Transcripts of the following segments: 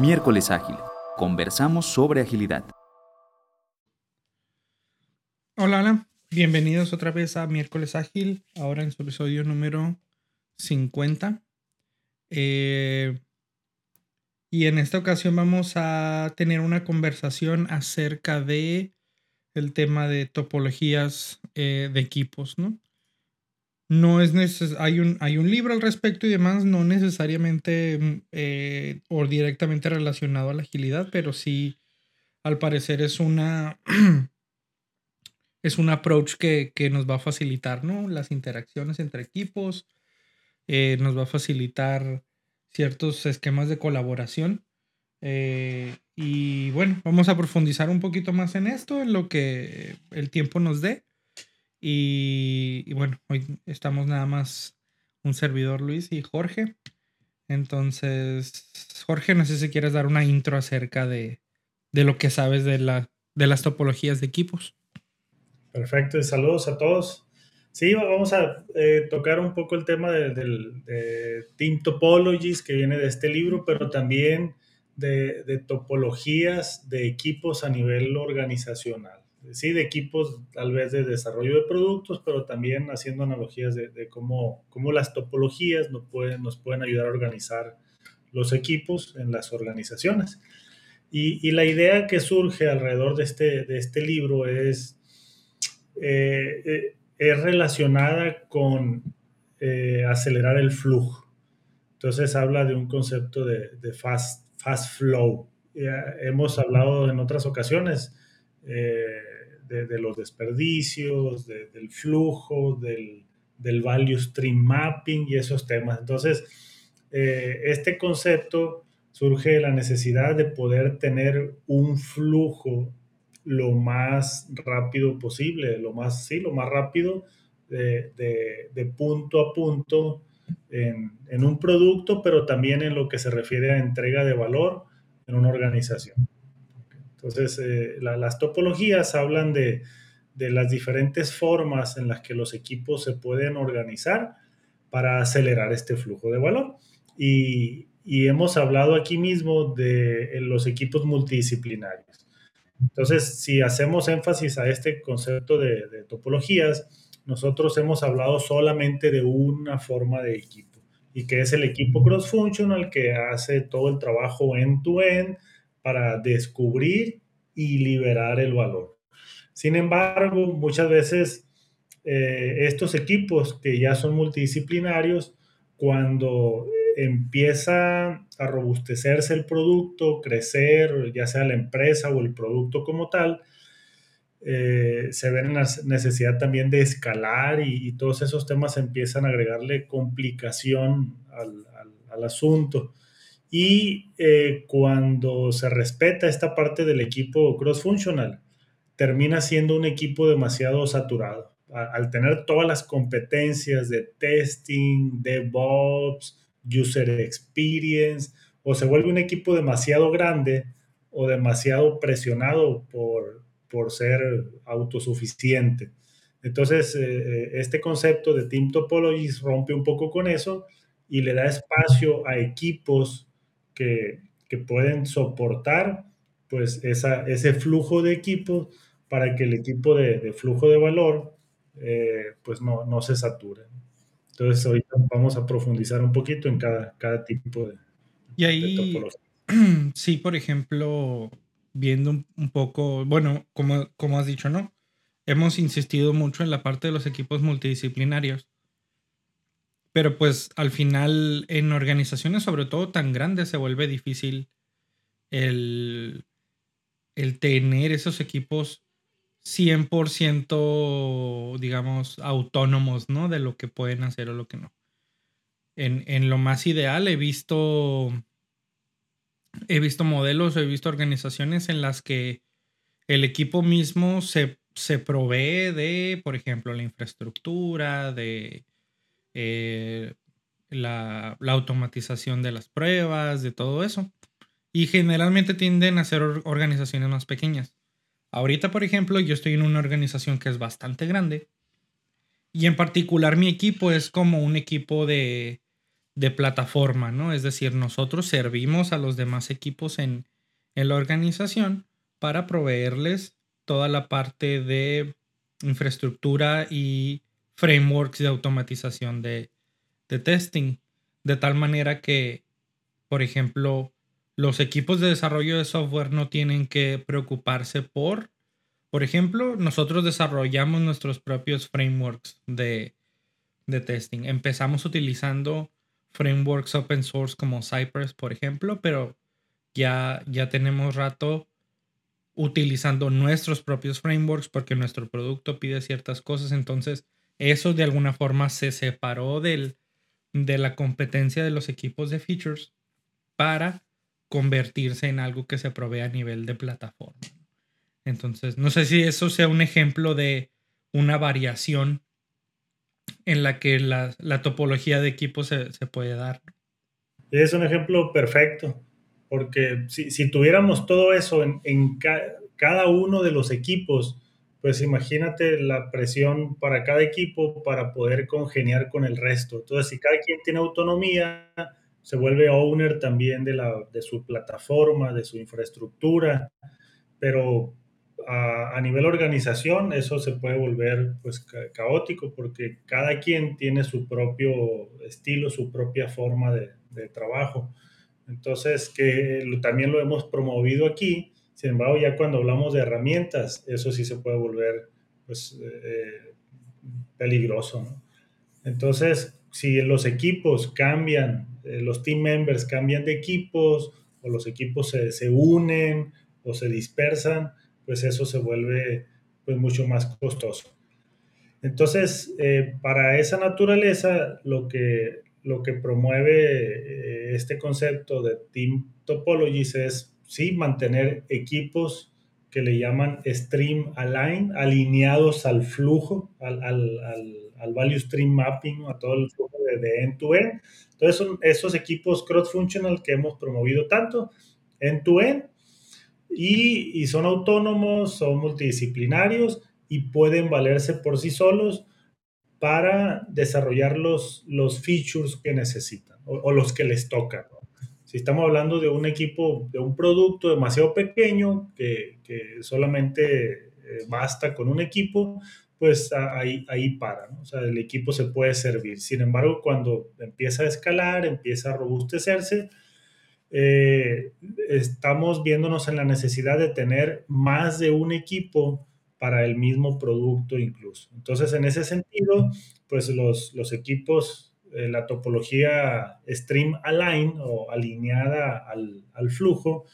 Miércoles Ágil. Conversamos sobre agilidad. Hola, hola. Bienvenidos otra vez a Miércoles Ágil, ahora en su episodio número 50. Eh, y en esta ocasión vamos a tener una conversación acerca de el tema de topologías eh, de equipos, ¿no? No es hay un, hay un libro al respecto y demás, no necesariamente mm, eh, o directamente relacionado a la agilidad, pero sí, al parecer es una es un approach que, nos va a facilitar, ¿no? Las interacciones entre equipos, eh, nos va a facilitar ciertos esquemas de colaboración. Eh, y bueno, vamos a profundizar un poquito más en esto, en lo que el tiempo nos dé. Y, bueno, hoy estamos nada más un servidor Luis y Jorge. Entonces, Jorge, no sé si quieres dar una intro acerca de, lo que sabes de, la, de las topologías de equipos. Perfecto, saludos a todos. Sí, vamos a eh, tocar un poco el tema de, de, Team Topologies que viene de este libro, pero también de, de, topologías de equipos a nivel organizacional sí, de equipos tal vez de desarrollo de productos, pero también haciendo analogías de, cómo, cómo, las topologías nos pueden, nos pueden ayudar a organizar los equipos en las organizaciones. Y, la idea que surge alrededor de este, de este libro es, eh, eh, es relacionada con eh, acelerar el flujo. Entonces habla de un concepto de, de fast, fast flow. hemos hablado en otras ocasiones de, los desperdicios, del flujo, del, value stream mapping y esos temas. Entonces, eh, este concepto surge de la necesidad de poder tener un flujo lo más rápido posible, lo más, sí, lo más rápido de, punto a punto en, un producto, pero también en lo que se refiere a entrega de valor en una organización. Entonces, eh, las topologías hablan de, las diferentes formas en las que los equipos se pueden organizar para acelerar este flujo de valor. Y, hemos hablado aquí mismo de los equipos multidisciplinarios. Entonces, si hacemos énfasis a este concepto de, de topologías, nosotros hemos hablado solamente de una forma de equipo y que es el equipo cross-functional que hace todo el trabajo end-to-end para descubrir y liberar el valor. Sin embargo, muchas veces eh, estos equipos que ya son multidisciplinarios, cuando empieza a robustecerse el producto, crecer, ya sea la empresa o el producto como tal, eh, se ven en la necesidad también de escalar y, todos esos temas empiezan a agregarle complicación al, al asunto. Y eh, cuando se respeta esta parte del equipo cross-functional, termina siendo un equipo demasiado saturado. Al tener todas las competencias de testing, DevOps, user experience, o se vuelve un equipo demasiado grande o demasiado presionado por, por ser autosuficiente. Entonces, eh, eh, este concepto de Team Topologies rompe un poco con eso y le da espacio a equipos que, pueden soportar pues ese flujo de equipo para que el equipo de, flujo de valor eh, pues no, no, se sature. Entonces ahorita vamos a profundizar un poquito en cada, cada tipo de, y ahí, sí, por ejemplo, viendo un, poco, bueno, como, como has dicho, ¿no? Hemos insistido mucho en la parte de los equipos multidisciplinarios. Pero pues al final en organizaciones sobre todo tan grandes se vuelve difícil el, el tener esos equipos 100% digamos autónomos, ¿no? De lo que pueden hacer o lo que no. En, en lo más ideal he visto he visto modelos, he visto organizaciones en las que el equipo mismo se, se provee de, por ejemplo, la infraestructura, de eh, la, automatización de las pruebas, de todo eso. Y generalmente tienden a ser organizaciones más pequeñas. Ahorita, por ejemplo, yo estoy en una organización que es bastante grande. Y en particular mi equipo es como un equipo de, de plataforma, ¿no? Es decir, nosotros servimos a los demás equipos en, en la organización para proveerles toda la parte de infraestructura y frameworks de automatización de, de testing, de tal manera que, por ejemplo, los equipos de desarrollo de software no tienen que preocuparse por, por ejemplo, nosotros desarrollamos nuestros propios frameworks de, de testing. Empezamos utilizando frameworks open source como Cypress, por ejemplo, pero ya, ya tenemos rato utilizando nuestros propios frameworks porque nuestro producto pide ciertas cosas. Entonces, eso de alguna forma se separó del, de la competencia de los equipos de features para convertirse en algo que se provee a nivel de plataforma. Entonces, no sé si eso sea un ejemplo de una variación en la que la, topología de equipos se, puede dar. Es un ejemplo perfecto, porque si, tuviéramos todo eso en, cada uno de los equipos, pues imagínate la presión para cada equipo para poder congeniar con el resto. Entonces, si cada quien tiene autonomía, se vuelve owner también de, la, de su plataforma, de su infraestructura, pero a, nivel organización eso se puede volver pues caótico porque cada quien tiene su propio estilo, su propia forma de trabajo. Entonces, que también lo hemos promovido aquí, sin embargo, ya cuando hablamos de herramientas, eso sí se puede volver pues, eh, peligroso. ¿no? Entonces, si los equipos cambian, eh, los team members cambian de equipos, o los equipos se, se, unen o se dispersan, pues eso se vuelve pues, mucho más costoso. Entonces, eh, para esa naturaleza, lo que, lo que promueve este concepto de Team Topologies es ¿sí? mantener equipos que le llaman stream align, alineados al flujo, al, al, al, value stream mapping, a todo el flujo de end-to-end. Entonces, son esos equipos cross-functional que hemos promovido tanto, end-to-end, y, y son autónomos, son multidisciplinarios y pueden valerse por sí solos para desarrollar los, los features que necesitan o los que les tocan. Si estamos hablando de un equipo, de un producto demasiado pequeño que, solamente eh, basta con un equipo, pues ahí, ahí para, ¿no? O sea, el equipo se puede servir. Sin embargo, cuando empieza a escalar, empieza a robustecerse, eh, estamos viéndonos en la necesidad de tener más de un equipo para el mismo producto incluso. Entonces, en ese sentido, pues los, los equipos la topología stream align o alineada al, al, flujo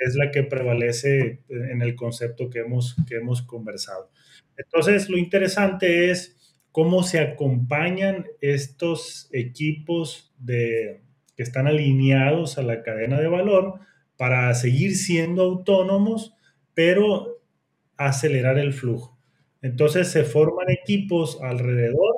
es la que prevalece en el concepto que hemos, que hemos conversado. Entonces, lo interesante es cómo se acompañan estos equipos de, que están alineados a la cadena de valor para seguir siendo autónomos, pero acelerar el flujo. Entonces se forman equipos alrededor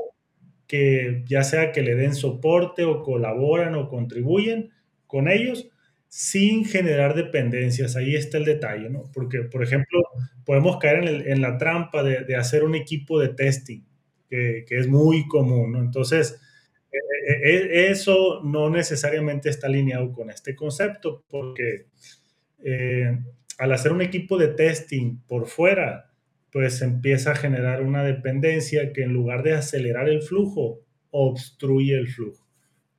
que ya sea que le den soporte o colaboran o contribuyen con ellos sin generar dependencias. Ahí está el detalle, ¿no? Porque, por ejemplo, podemos caer en, la trampa de, hacer un equipo de testing, que, es muy común, ¿no? Entonces, e, e, e, eso no necesariamente está alineado con este concepto, porque eh, al hacer un equipo de testing por fuera, pues empieza a generar una dependencia que en lugar de acelerar el flujo, obstruye el flujo.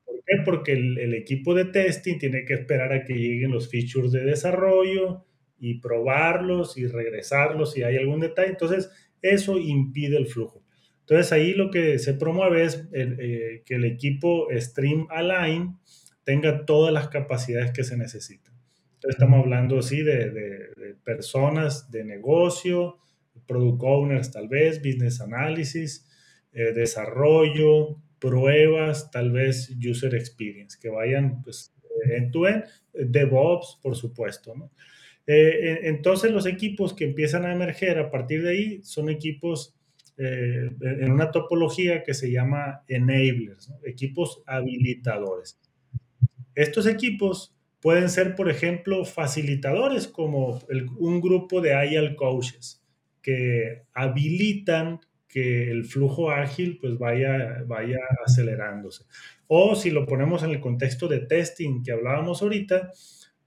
¿Por qué? Porque el, equipo de testing tiene que esperar a que lleguen los features de desarrollo y probarlos y regresarlos si hay algún detalle. Entonces, eso impide el flujo. Entonces, ahí lo que se promueve es eh, que el equipo Stream Align tenga todas las capacidades que se necesitan. Entonces, estamos hablando así de, de personas de negocio, product owners tal vez, business analysis, eh, desarrollo, pruebas, tal vez user experience, que vayan pues en to end, DevOps, por supuesto. Eh, entonces los equipos que empiezan a emerger a partir de ahí son equipos eh, en una topología que se llama enablers, equipos habilitadores. Estos equipos pueden ser, por ejemplo, facilitadores como un grupo de IAL coaches que habilitan que el flujo ágil pues vaya, vaya acelerándose. O si lo ponemos en el contexto de testing que hablábamos ahorita,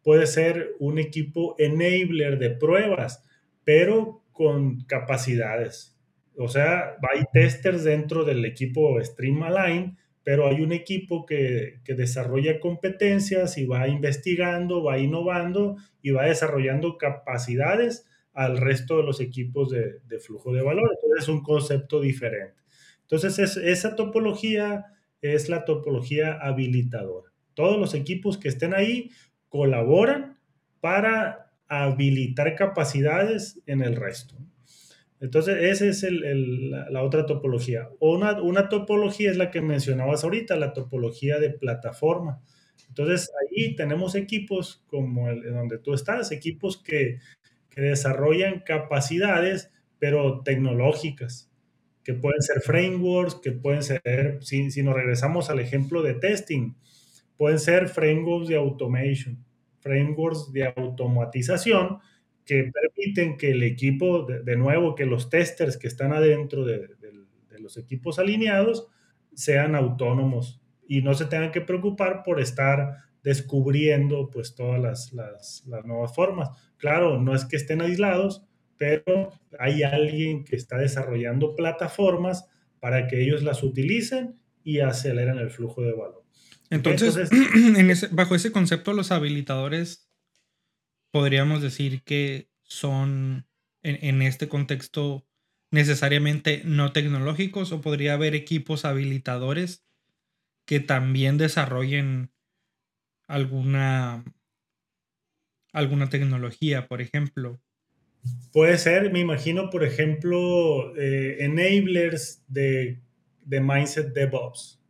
puede ser un equipo enabler de pruebas, pero con capacidades. O sea, hay testers dentro del equipo Stream pero hay un equipo que, que, desarrolla competencias y va investigando, va innovando y va desarrollando capacidades al resto de los equipos de, de flujo de valor. Entonces es un concepto diferente. Entonces es, esa topología es la topología habilitadora. Todos los equipos que estén ahí colaboran para habilitar capacidades en el resto. Entonces, esa es el, la, otra topología. Una, una topología es la que mencionabas ahorita, la topología de plataforma. Entonces, ahí tenemos equipos como el donde tú estás, equipos que, que desarrollan capacidades, pero tecnológicas, que pueden ser frameworks, que pueden ser, si, si nos regresamos al ejemplo de testing, pueden ser frameworks de automation, frameworks de automatización que permiten que el equipo, de, nuevo, que los testers que están adentro de, de, los equipos alineados sean autónomos y no se tengan que preocupar por estar descubriendo pues todas las, las, las nuevas formas. Claro, no es que estén aislados, pero hay alguien que está desarrollando plataformas para que ellos las utilicen y aceleren el flujo de valor. Entonces, bajo ese concepto, los habilitadores podríamos decir que son en, este contexto necesariamente no tecnológicos o podría haber equipos habilitadores que también desarrollen alguna alguna tecnología, por ejemplo. Puede ser, me imagino, por ejemplo, eh, enablers de, de mindset DevOps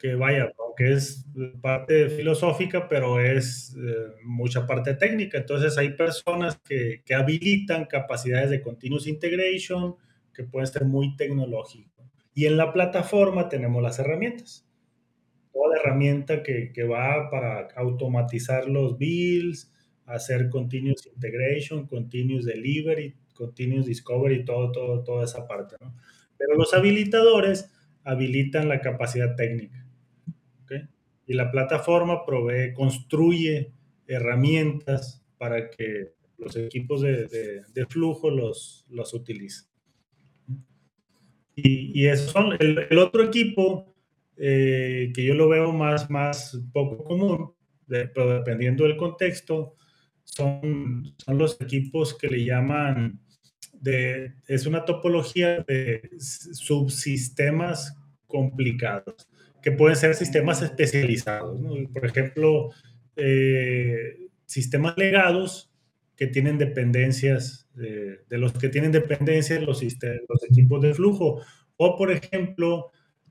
que vaya, aunque es parte filosófica, pero es eh, mucha parte técnica. Entonces hay personas que, que, habilitan capacidades de continuous integration que pueden ser muy tecnológicas. Y en la plataforma tenemos las herramientas. Toda la herramienta que, que va para automatizar los builds, hacer continuous integration, continuous delivery, continuous discovery, todo, todo, toda esa parte. ¿no? Pero los habilitadores habilitan la capacidad técnica y la plataforma provee, construye herramientas para que los equipos de, de, flujo los, los utilicen. Y, y eso son, el, otro equipo eh, que yo lo veo más, más poco común, pero dependiendo del contexto, son, son los equipos que le llaman, de, es una topología de subsistemas complicados que pueden ser sistemas especializados. Por ejemplo, eh, sistemas legados que tienen dependencias, de los que tienen dependencias los, los equipos de flujo. O, por ejemplo,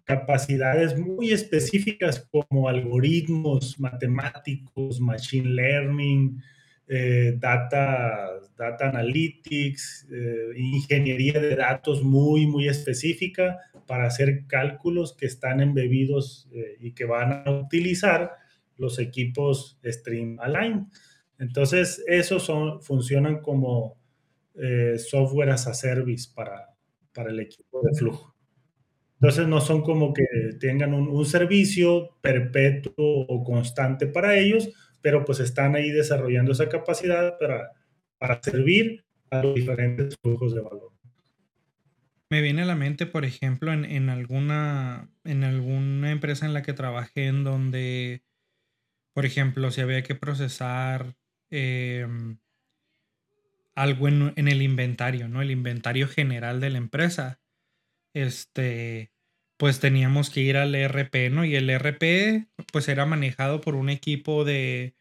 capacidades muy específicas como algoritmos matemáticos, machine learning, eh, data, data analytics, eh, ingeniería de datos muy, muy específica para hacer cálculos que están embebidos eh, y que van a utilizar los equipos Stream Align. Entonces, esos son, funcionan como software as a service para, para el equipo de flujo. Entonces, no son como que tengan un, servicio perpetuo o constante para ellos, pero pues están ahí desarrollando esa capacidad para, para servir a los diferentes flujos de valor. Me viene a la mente, por ejemplo, en, en, alguna, en alguna empresa en la que trabajé en donde, por ejemplo, si había que procesar em, algo en, en, el inventario, ¿no? El inventario general de la empresa. Este, pues teníamos que ir al ERP, ¿no? Y el ERP pues era manejado por un equipo de,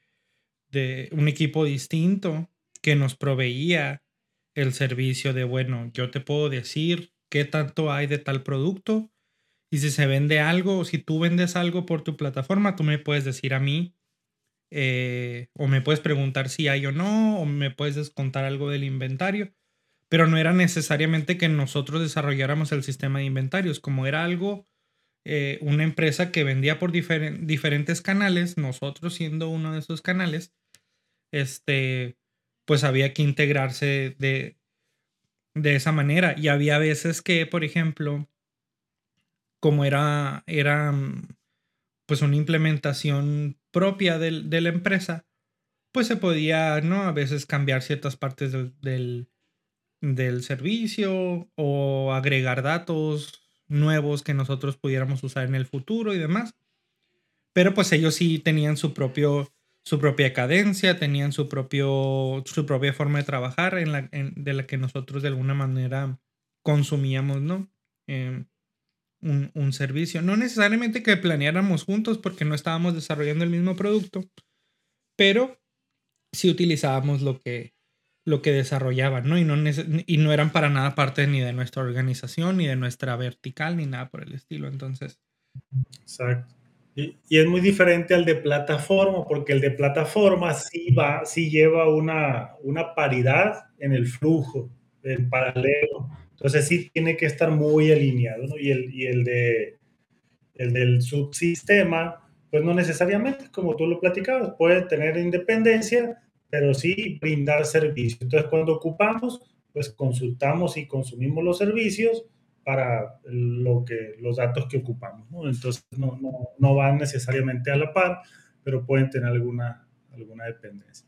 de un equipo distinto que nos proveía el servicio de, bueno, yo te puedo decir qué tanto hay de tal producto y si se vende algo, o si tú vendes algo por tu plataforma, tú me puedes decir a mí eh, o me puedes preguntar si hay o no, o me puedes descontar algo del inventario pero no era necesariamente que nosotros desarrolláramos el sistema de inventarios, como era algo, eh, una empresa que vendía por diferentes canales, nosotros siendo uno de esos canales, este, pues había que integrarse de, de esa manera. Y había veces que, por ejemplo, como era, era pues una implementación propia de la empresa, pues se podía, ¿no? A veces cambiar ciertas partes del, servicio o agregar datos nuevos que nosotros pudiéramos usar en el futuro y demás. Pero pues ellos sí tenían su propio su propia cadencia, tenían su propio su propia forma de trabajar en la, de la que nosotros de alguna manera consumíamos, ¿no? Em, un, un, servicio. No necesariamente que planeáramos juntos porque no estábamos desarrollando el mismo producto, pero si utilizábamos lo que, lo que desarrollaban, ¿no? Y, ¿no? y no eran para nada parte ni de nuestra organización, ni de nuestra vertical, ni nada por el estilo. Entonces. Exacto. Y, y es muy diferente al de plataforma, porque el de plataforma sí va, sí lleva una, una paridad en el flujo, en paralelo. Entonces sí tiene que estar muy alineado, ¿no? Y el, y el de el del subsistema pues no necesariamente, como tú lo platicabas, puede tener independencia, pero sí brindar servicios. Entonces, cuando ocupamos, pues consultamos y consumimos los servicios para lo que, los datos que ocupamos. ¿no? Entonces, no, no, no, van necesariamente a la par, pero pueden tener alguna, alguna dependencia.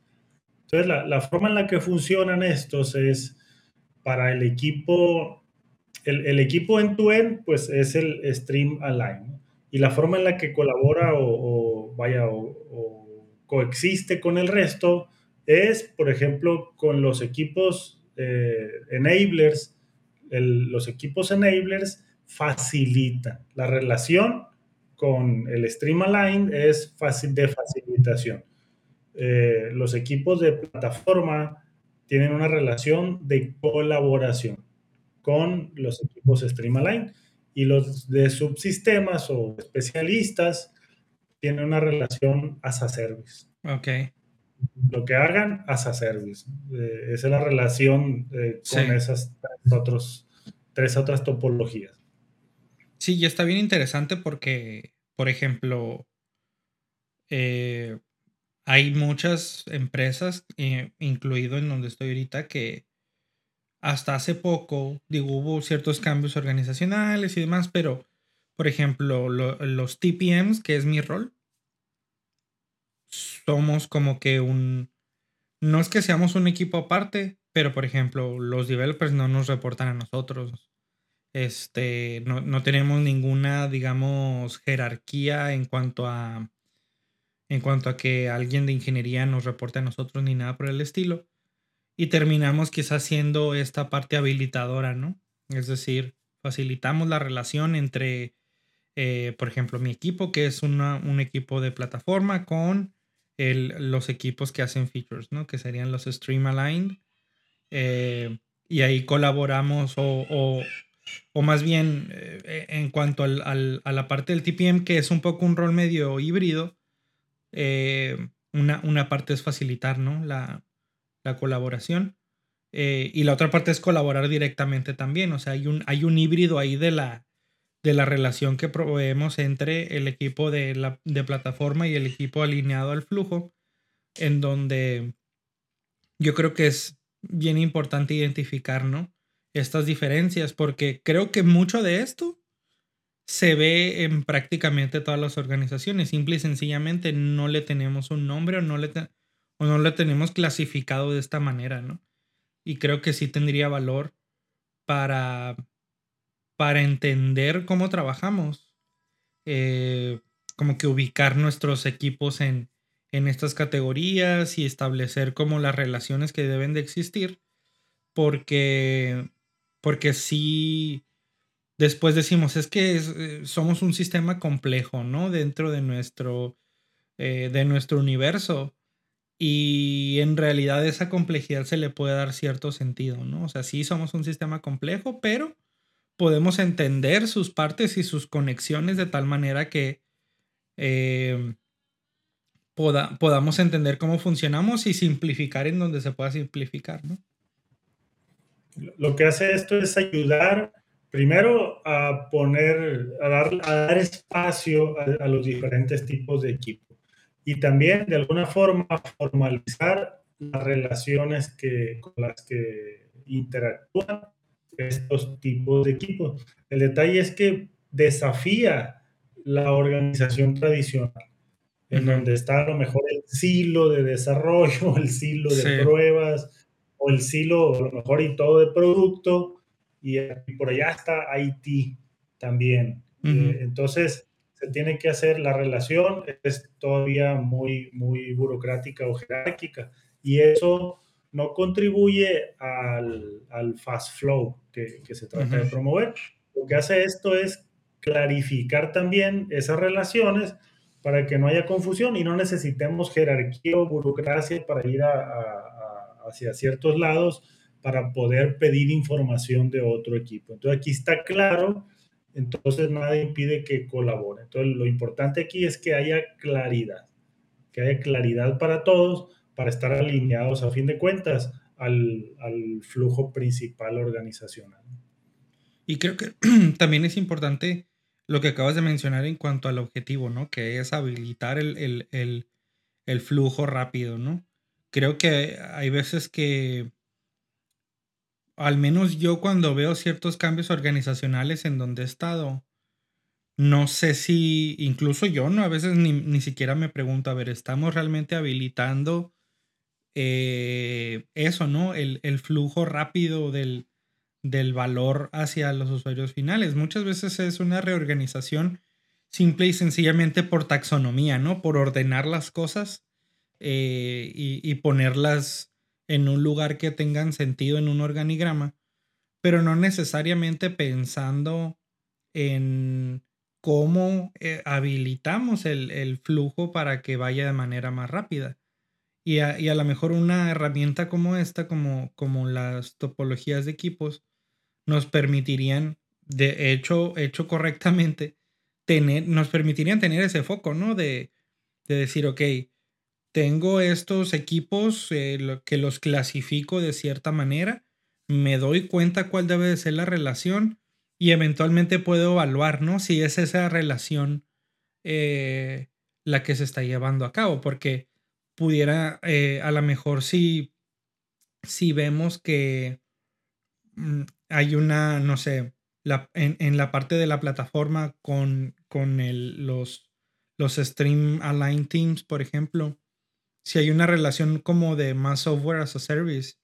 Entonces, la, la forma en la que funcionan estos es para el equipo, el, el equipo end-to-end, pues es el Stream Align y la forma en la que colabora o, vaya o, coexiste con el resto es, por ejemplo, con los equipos eh, enablers. los equipos enablers facilitan la relación con el Stream Align es fácil de facilitación. Eh, los equipos de plataforma tienen una relación de colaboración con los equipos Stream y los de subsistemas o especialistas tienen una relación as a service. Ok. Lo que hagan as a service. Eh, esa es la relación eh, con esas tres, otros, tres otras topologías. Sí, y está bien interesante porque, por ejemplo, eh, hay muchas empresas, incluido en donde estoy ahorita, que hasta hace poco, digo, hubo ciertos cambios organizacionales y demás, pero, por ejemplo, los TPMs, que es mi rol, somos como que un... No es que seamos un equipo aparte, pero, por ejemplo, los developers no nos reportan a nosotros. Este, no, no tenemos ninguna, digamos, jerarquía en cuanto a... En cuanto a que alguien de ingeniería nos reporte a nosotros ni nada por el estilo y terminamos quizás siendo esta parte habilitadora, ¿no? Es decir, facilitamos la relación entre, eh, por ejemplo, mi equipo, que es un equipo de plataforma, con los equipos que hacen features, ¿no? Que serían los Stream Aligned. Eh, y ahí colaboramos o, más bien eh, en cuanto a la parte del TPM, que es un poco un rol medio híbrido, una, una, parte es facilitar, ¿no? La, la colaboración. Eh, y la otra parte es colaborar directamente también. O sea, hay un, hay un híbrido ahí de la, de la relación que proveemos entre el equipo de, la, de plataforma y el equipo alineado al flujo, en donde yo creo que es bien importante identificar. Estas diferencias, porque creo que mucho de esto se ve en prácticamente todas las organizaciones. Simple y sencillamente no le tenemos un nombre o no le, o no lo tenemos clasificado de esta manera, ¿no? Y creo que sí tendría valor para, para entender cómo trabajamos, eh, como que ubicar nuestros equipos en, en estas categorías y establecer como las relaciones que deben de existir, porque, porque sí, después decimos, es que eh, somos un sistema complejo, ¿no? Dentro de nuestro, eh, de nuestro universo y en realidad esa complejidad se le puede dar cierto sentido, ¿no? O sea, sí somos un sistema complejo, pero podemos entender sus partes y sus conexiones de tal manera que eh, podamos entender cómo funcionamos y simplificar en donde se pueda simplificar, ¿no? Lo que hace esto es ayudar primero a poner, a dar, a dar espacio a los diferentes tipos de equipos y también de alguna forma formalizar las relaciones que, con las que interactúan estos tipos de equipos. El detalle es que desafía la organización tradicional, en donde está a lo mejor el silo de desarrollo, el silo de pruebas, o el silo, a lo mejor, y todo de producto, y, por allá está IT también. Eh, entonces, se tiene que hacer la relación, es todavía muy, muy burocrática o jerárquica, y eso no contribuye al, al fast flow que, que se trata de promover. Lo que hace esto es clarificar también esas relaciones para que no haya confusión y no necesitemos jerarquía o burocracia para ir a, hacia ciertos lados para poder pedir información de otro equipo. Entonces aquí está claro, entonces nada impide que colabore. Entonces lo importante aquí es que haya claridad, que haya claridad para todos para estar alineados a fin de cuentas al, al flujo principal organizacional. Y creo que también es importante lo que acabas de mencionar en cuanto al objetivo, ¿no? Que es habilitar el, el, el, el flujo rápido, ¿no? Creo que hay veces que, al menos yo cuando veo ciertos cambios organizacionales en donde he estado, no sé si, incluso yo, ¿no? A veces ni, ni siquiera me pregunto, a ver, ¿estamos realmente habilitando eh, eso, ¿no? El, el flujo rápido del, del valor hacia los usuarios finales. Muchas veces es una reorganización simple y sencillamente por taxonomía, ¿no? Por ordenar las cosas eh, y, ponerlas en un lugar que tengan sentido en un organigrama, pero no necesariamente pensando en cómo eh, habilitamos el, el, flujo para que vaya de manera más rápida. Y a, y a lo mejor una herramienta como esta, como, como las topologías de equipos, nos permitirían, de hecho, hecho correctamente, tener, nos permitirían tener ese foco, ¿no? De, de decir, ok, tengo estos equipos eh, que los clasifico de cierta manera, me doy cuenta cuál debe de ser la relación y eventualmente puedo evaluar, ¿no? Si es esa relación eh, la que se está llevando a cabo, porque pudiera, eh, a lo mejor si, si vemos que mm, hay una, no sé, la, en, la parte de la plataforma con, con el, los, los Stream Align Teams, por ejemplo, si hay una relación como de más software as a service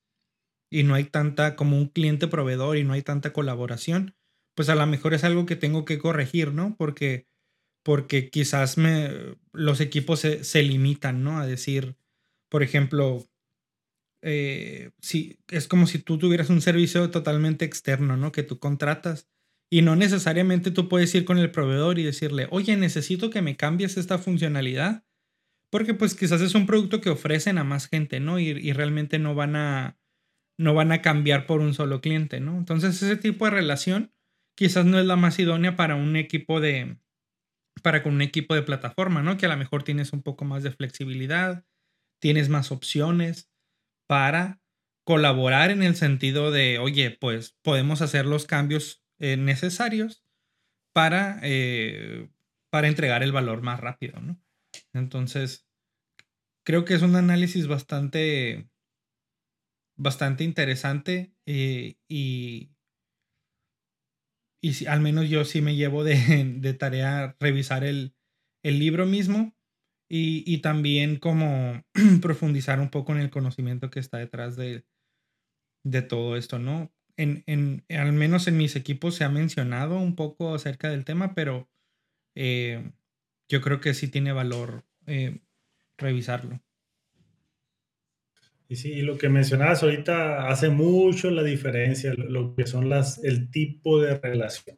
y no hay tanta como un cliente proveedor y no hay tanta colaboración, pues a lo mejor es algo que tengo que corregir, ¿no? Porque, porque quizás me, los equipos se, se limitan, ¿no? A decir, por ejemplo, eh, si, es como si tú tuvieras un servicio totalmente externo, ¿no? Que tú contratas y no necesariamente tú puedes ir con el proveedor y decirle, oye, necesito que me cambies esta funcionalidad, porque pues quizás es un producto que ofrecen a más gente, ¿no? Y, y realmente no van a, no van a cambiar por un solo cliente, ¿no? Entonces ese tipo de relación quizás no es la más idónea para un equipo de, para con un equipo de plataforma, ¿no? Que a lo mejor tienes un poco más de flexibilidad, tienes más opciones, para colaborar en el sentido de, oye, pues podemos hacer los cambios eh, necesarios para, eh, para entregar el valor más rápido, ¿no? Entonces, creo que es un análisis bastante, bastante interesante eh, y, y al menos yo sí me llevo de, de tarea revisar el, el libro mismo y, también como profundizar un poco en el conocimiento que está detrás de, de todo esto, ¿no? En, en, al menos en mis equipos se ha mencionado un poco acerca del tema, pero eh, yo creo que sí tiene valor eh, revisarlo. Y sí, lo que mencionabas ahorita hace mucho la diferencia, lo que son las, el tipo de relación.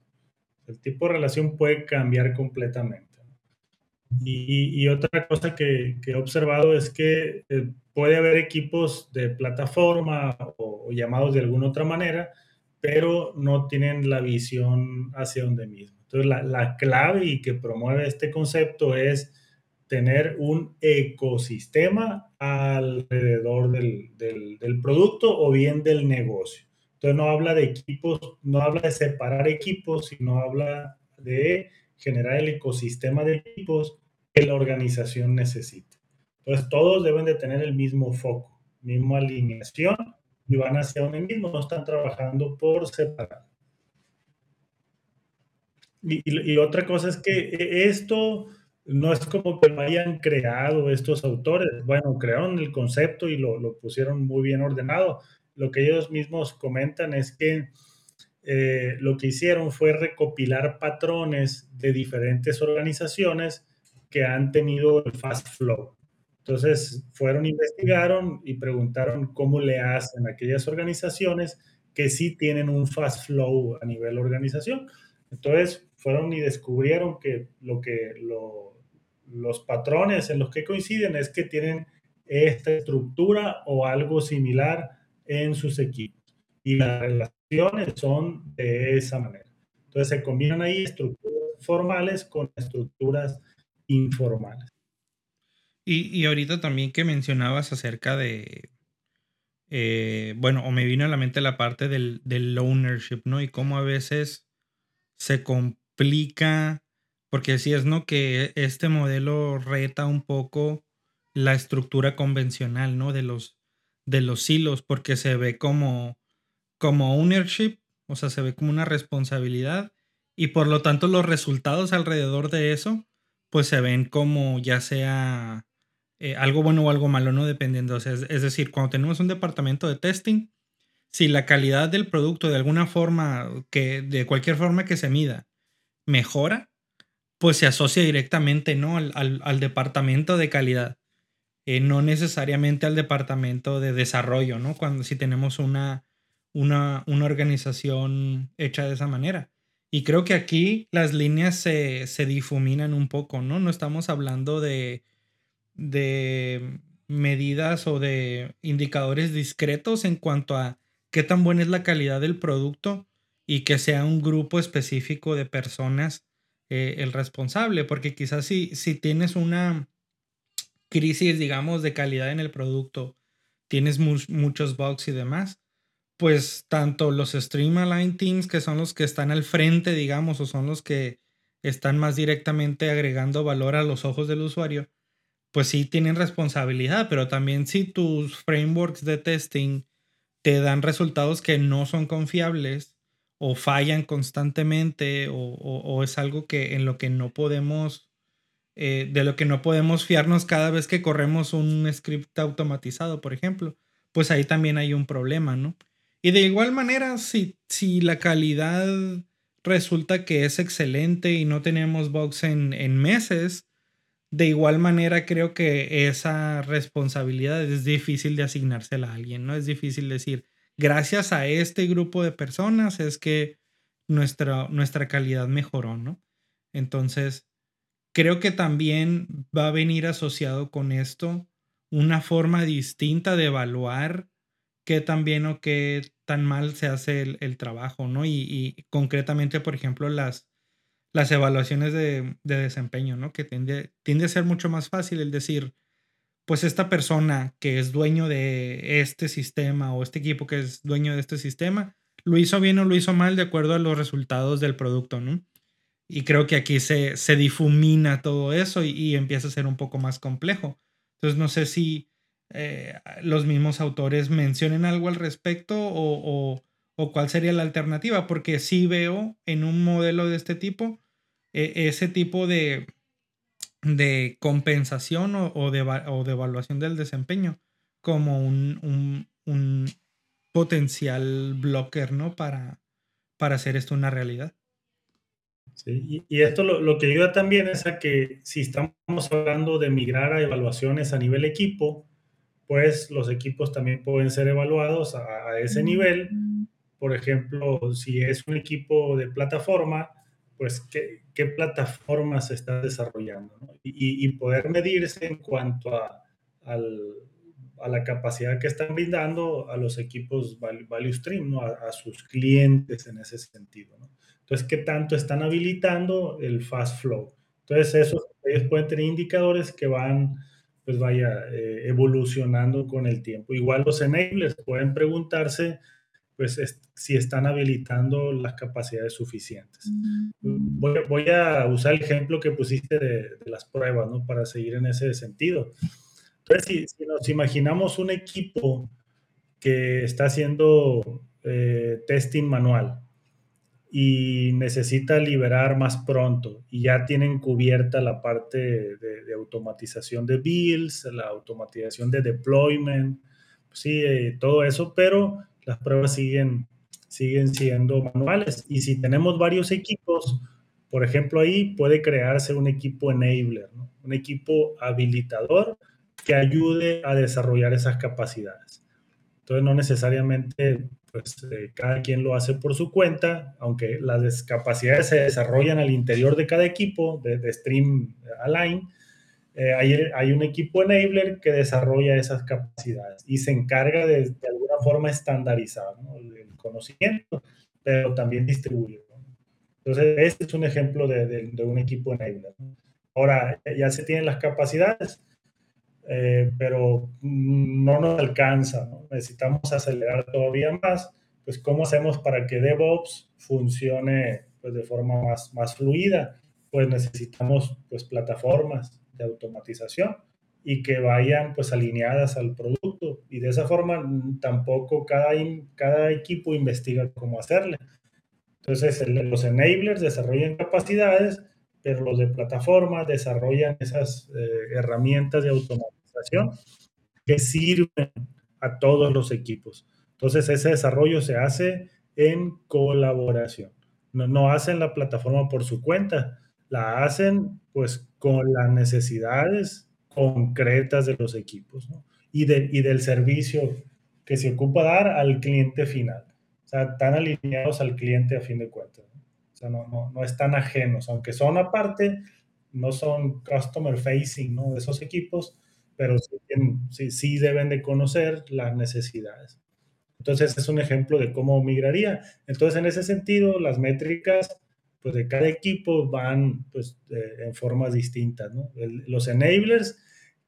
El tipo de relación puede cambiar completamente. Y, otra cosa que, he observado es que eh, puede haber equipos de plataforma o, llamados de alguna otra manera, pero no tienen la visión hacia donde mismo. Entonces, la, clave y que promueve este concepto es tener un ecosistema alrededor del, del, producto o bien del negocio. Entonces no habla de equipos, no habla de separar equipos, sino habla de generar el ecosistema de equipos que la organización necesita. Entonces, todos deben de tener el mismo foco, misma alineación y van hacia un mismo, no están trabajando por separado. Y, otra cosa es que e, esto no es como que lo hayan creado estos autores. Bueno, crearon el concepto y lo, lo pusieron muy bien ordenado. Lo que ellos mismos comentan es que eh, lo que hicieron fue recopilar patrones de diferentes organizaciones que han tenido el fast flow. Entonces fueron, investigaron y preguntaron cómo le hacen aquellas organizaciones que sí tienen un fast flow a nivel organización. Entonces fueron y descubrieron que lo que los patrones en los que coinciden es que tienen esta estructura o algo similar en sus equipos. Y las relaciones son de esa manera. Entonces se combinan ahí estructuras formales con estructuras informales. Y, ahorita también que mencionabas acerca de, eh, bueno, o me vino a la mente la parte del, del ownership, ¿no? Y cómo a veces se complica, porque si es, ¿no? Que este modelo reta un poco la estructura convencional, ¿no? De los, de los hilos, porque se ve como, como ownership, o sea, se ve como una responsabilidad, y por lo tanto los resultados alrededor de eso, pues se ven como ya sea eh, algo bueno o algo malo, ¿no? Dependiendo. es, decir, cuando tenemos un departamento de testing, si la calidad del producto de alguna forma, que de cualquier forma que se mida, mejora, pues se asocia directamente, ¿no? Al, departamento de calidad. Eh, no necesariamente al departamento de desarrollo, ¿no? Cuando si tenemos una, una, una organización hecha de esa manera. Y creo que aquí las líneas se, se difuminan un poco, ¿no? No estamos hablando de, de medidas o de indicadores discretos en cuanto a qué tan buena es la calidad del producto y que sea un grupo específico de personas eh, el responsable, porque quizás si, si tienes una crisis, digamos, de calidad en el producto, tienes muchos bugs y demás, pues tanto los Streamline Teams, que son los que están al frente, digamos, o son los que están más directamente agregando valor a los ojos del usuario, pues sí tienen responsabilidad, pero también si tus frameworks de testing te dan resultados que no son confiables o fallan constantemente o, es algo que en lo que no podemos, eh, de lo que no podemos fiarnos cada vez que corremos un script automatizado, por ejemplo, pues ahí también hay un problema, ¿no? Y de igual manera, si, si la calidad resulta que es excelente y no tenemos bugs en, en meses, de igual manera, creo que esa responsabilidad es difícil de asignársela a alguien, ¿no? Es difícil decir, gracias a este grupo de personas es que nuestra, nuestra calidad mejoró, ¿no? Entonces, creo que también va a venir asociado con esto una forma distinta de evaluar qué tan bien o qué tan mal se hace el, trabajo, ¿no? Y, y, concretamente, por ejemplo, las, las evaluaciones de, desempeño, ¿no? Que tiende, tiende a ser mucho más fácil el decir, pues esta persona que es dueño de este sistema o este equipo que es dueño de este sistema, lo hizo bien o lo hizo mal de acuerdo a los resultados del producto, ¿no? Y creo que aquí se, se difumina todo eso y, empieza a ser un poco más complejo. Entonces no sé si eh, los mismos autores mencionen algo al respecto o o cuál sería la alternativa, porque sí veo en un modelo de este tipo e, ese tipo de, de compensación o, de, evaluación del desempeño como un, potencial blocker, ¿no? Para, para hacer esto una realidad. Sí, y, esto lo, que ayuda también es a que si estamos hablando de migrar a evaluaciones a nivel equipo, pues los equipos también pueden ser evaluados a, a ese nivel por ejemplo, si es un equipo de plataforma, pues qué, qué plataforma se está desarrollando y, poder medirse en cuanto a, a, la capacidad que están brindando a los equipos Value Stream, ¿no? a, sus clientes en ese sentido. ¿no? Entonces, ¿qué tanto están habilitando el fast flow? Entonces, eso, ellos pueden tener indicadores que van, pues vaya, eh, evolucionando con el tiempo. Igual los enablers pueden preguntarse pues si están habilitando las capacidades suficientes. Voy, a usar el ejemplo que pusiste de, las pruebas, ¿no? Para seguir en ese sentido. Entonces, si, nos imaginamos un equipo que está haciendo eh, testing manual y necesita liberar más pronto y ya tienen cubierta la parte de, automatización de builds, la automatización de deployment, sí, eh, todo eso, pero las pruebas siguen, siguen siendo manuales. Y si tenemos varios equipos, por ejemplo, ahí puede crearse un equipo enabler, un equipo habilitador que ayude a desarrollar esas capacidades. Entonces, no necesariamente pues eh, cada quien lo hace por su cuenta, aunque las capacidades se desarrollan al interior de cada equipo de, Stream Align. Eh, hay, un equipo enabler que desarrolla esas capacidades y se encarga de, de forma estandarizar el, conocimiento, pero también distribuirlo. Entonces, este es un ejemplo de, de un equipo enabler. Ahora, ya se tienen las capacidades, eh, pero no nos alcanza, necesitamos acelerar todavía más, pues cómo hacemos para que DevOps funcione pues, de forma más, más fluida, pues necesitamos pues plataformas de automatización y que vayan pues alineadas al producto y de esa forma tampoco cada, cada equipo investiga cómo hacerle. Entonces los enablers desarrollan capacidades, pero los de plataforma desarrollan esas eh, herramientas de automatización que sirven a todos los equipos. Entonces, ese desarrollo se hace en colaboración. No, no hacen la plataforma por su cuenta, la hacen pues con las necesidades concretas de los equipos y, de, y del servicio que se ocupa dar al cliente final. O sea, están alineados al cliente a fin de cuentas. O sea, no, no, no están ajenos, aunque son aparte, no son customer facing ¿no? de esos equipos, pero sí, sí, deben de conocer las necesidades. Entonces es un ejemplo de cómo migraría. Entonces en ese sentido las métricas pues de cada equipo van pues en formas distintas. los enablers,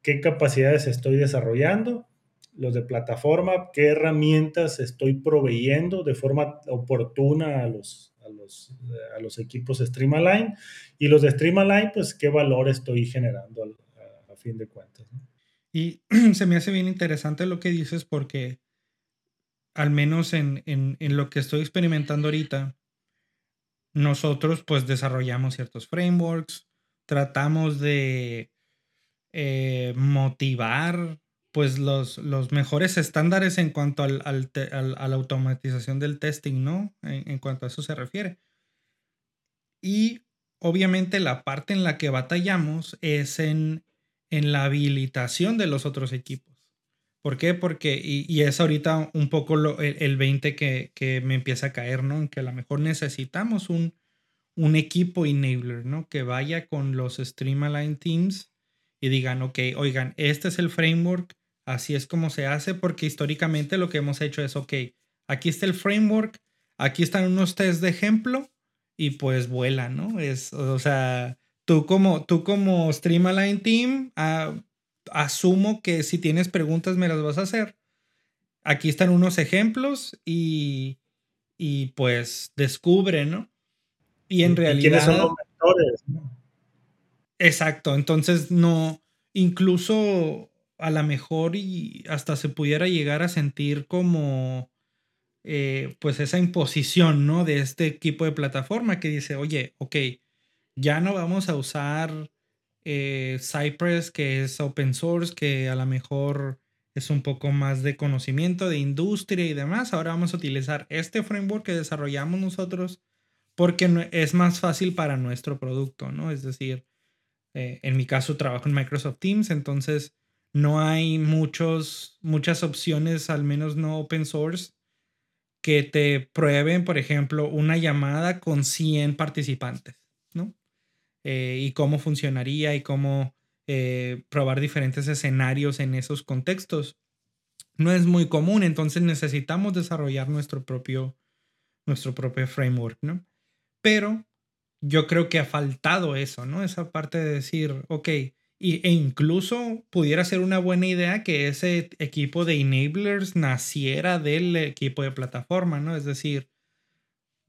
qué capacidades estoy desarrollando, los de plataforma, qué herramientas estoy proveyendo de forma oportuna a los, a los, a los equipos Streamline y los de Streamline, pues qué valor estoy generando a, fin de cuentas. Y se me hace bien interesante lo que dices porque al menos en, lo que estoy experimentando ahorita, nosotros pues desarrollamos ciertos frameworks, tratamos de eh, motivar pues los, los, mejores estándares en cuanto al, a la automatización del testing, ¿no? en, cuanto a eso se refiere. Y obviamente la parte en la que batallamos es en en la habilitación de los otros equipos. ¿Por qué? Porque, y, es ahorita un poco el, 20 que, me empieza a caer, ¿no? En que a lo mejor necesitamos un, un equipo enabler, ¿no? Que vaya con los Streamline Teams y digan, ok, oigan, este es el framework, así es como se hace, porque históricamente lo que hemos hecho es, ok, aquí está el framework, aquí están unos test de ejemplo y pues vuela, ¿no? Es, o sea, tú como, tú como Streamline Team, ah, asumo que si tienes preguntas me las vas a hacer. Aquí están unos ejemplos y, y pues descubre, ¿no? Y en realidad... ¿Quiénes son los mentores? Exacto, entonces no, incluso a lo mejor y hasta se pudiera llegar a sentir como eh, pues esa imposición, ¿no? De este equipo de plataforma que dice, oye, ok, ya no vamos a usar eh, Cypress, que es open source, que a lo mejor es un poco más de conocimiento de industria y demás. Ahora vamos a utilizar este framework que desarrollamos nosotros porque es más fácil para nuestro producto, ¿no? Es decir, eh, en mi caso trabajo en Microsoft Teams, entonces no hay muchos, muchas opciones, al menos no open source, que te prueben, por ejemplo, una llamada con 100 participantes. Eh, y cómo funcionaría y cómo eh, probar diferentes escenarios en esos contextos. No es muy común, entonces necesitamos desarrollar nuestro propio, nuestro propio framework, ¿no? Pero yo creo que ha faltado eso, ¿no? Esa parte de decir, ok, y, e incluso pudiera ser una buena idea que ese equipo de enablers naciera del equipo de plataforma, ¿no? Es decir,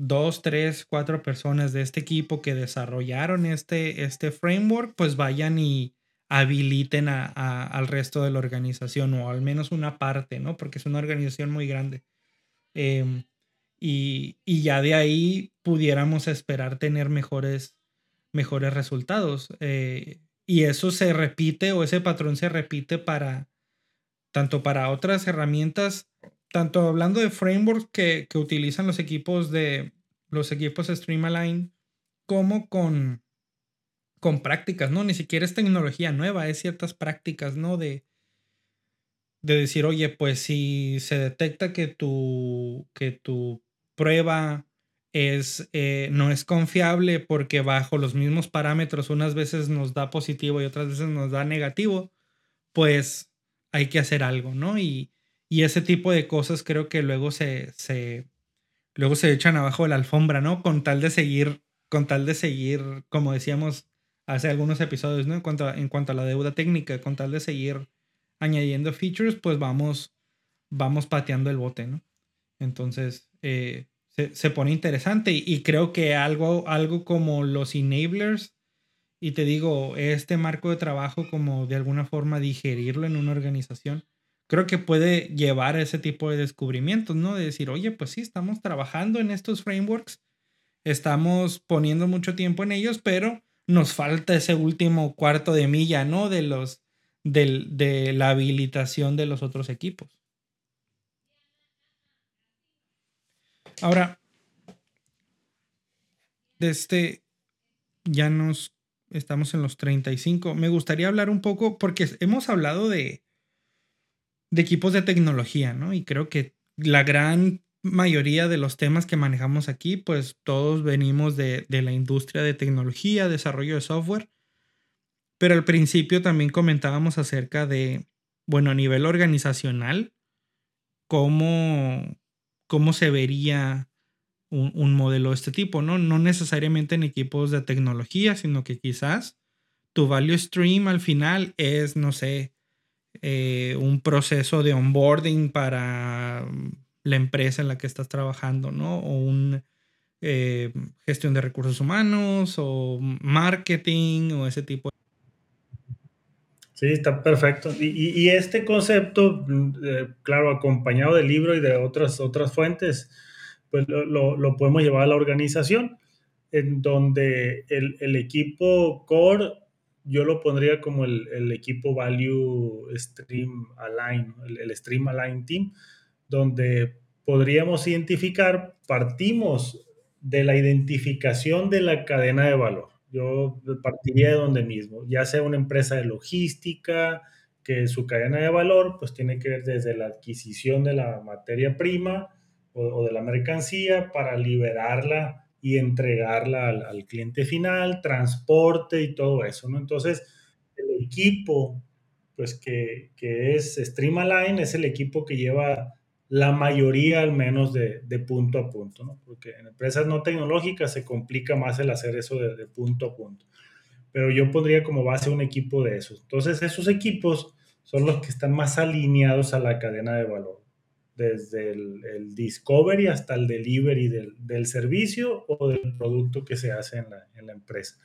dos, tres, cuatro personas de este equipo que desarrollaron este, este framework, pues vayan y habiliten al resto de la organización o al menos una parte, ¿no? Porque es una organización muy grande. Em, y, ya de ahí pudiéramos esperar tener mejores, mejores resultados. Eh, y eso se repite o ese patrón se repite para tanto para otras herramientas, tanto hablando de frameworks que, que utilizan los equipos de los equipos Streamline, como con, con prácticas, ¿no? Ni siquiera es tecnología nueva, es ciertas prácticas, ¿no? De, de decir, oye, pues si se detecta que tu, que tu prueba es, eh, no es confiable porque bajo los mismos parámetros unas veces nos da positivo y otras veces nos da negativo, pues hay que hacer algo, ¿no? Y, y ese tipo de cosas creo que luego se, se, luego se echan abajo de la alfombra, ¿no? Con tal de seguir, con tal de seguir, como decíamos hace algunos episodios, ¿no? En cuanto a, en cuanto a la deuda técnica, con tal de seguir añadiendo features, pues vamos, vamos pateando el bote, ¿no? Entonces, eh, se, se, pone interesante y, creo que algo, algo como los enablers, y te digo, este marco de trabajo como de alguna forma digerirlo en una organización, creo que puede llevar a ese tipo de descubrimientos, ¿no? De decir, oye, pues sí, estamos trabajando en estos frameworks, estamos poniendo mucho tiempo en ellos, pero nos falta ese último cuarto de milla, ¿no? De los, de la habilitación de los otros equipos. Ahora, este ya nos estamos en los 35. Me gustaría hablar un poco, porque hemos hablado de, de equipos de tecnología, ¿no? Y creo que la gran mayoría de los temas que manejamos aquí, pues todos venimos de, de, la industria de tecnología, desarrollo de software. Pero al principio también comentábamos acerca de, bueno, a nivel organizacional, cómo, cómo se vería un, modelo de este tipo, ¿no? No necesariamente en equipos de tecnología, sino que quizás tu value stream al final es, no sé, eh, un proceso de onboarding para la empresa en la que estás trabajando, ¿no? O un eh, gestión de recursos humanos o marketing o ese tipo. Sí, está perfecto. Y, este concepto, eh, claro, acompañado del libro y de otras, otras fuentes, pues lo, lo, podemos llevar a la organización, en donde el, el equipo core, yo lo pondría como el, el equipo value stream align, el, el, stream align team, donde podríamos identificar, partimos de la identificación de la cadena de valor. Yo partiría de donde mismo, ya sea una empresa de logística, que su cadena de valor pues tiene que ver desde la adquisición de la materia prima, o, de la mercancía para liberarla y entregarla al, cliente final, transporte y todo eso, ¿no? Entonces, el equipo, pues que, que es Streamline, es el equipo que lleva la mayoría al menos de, de, punto a punto, ¿no? Porque en empresas no tecnológicas se complica más el hacer eso de, de punto a punto. Pero yo pondría como base un equipo de esos. Entonces, esos equipos son los que están más alineados a la cadena de valor desde el, discovery hasta el delivery del, servicio o del producto que se hace en la, empresa.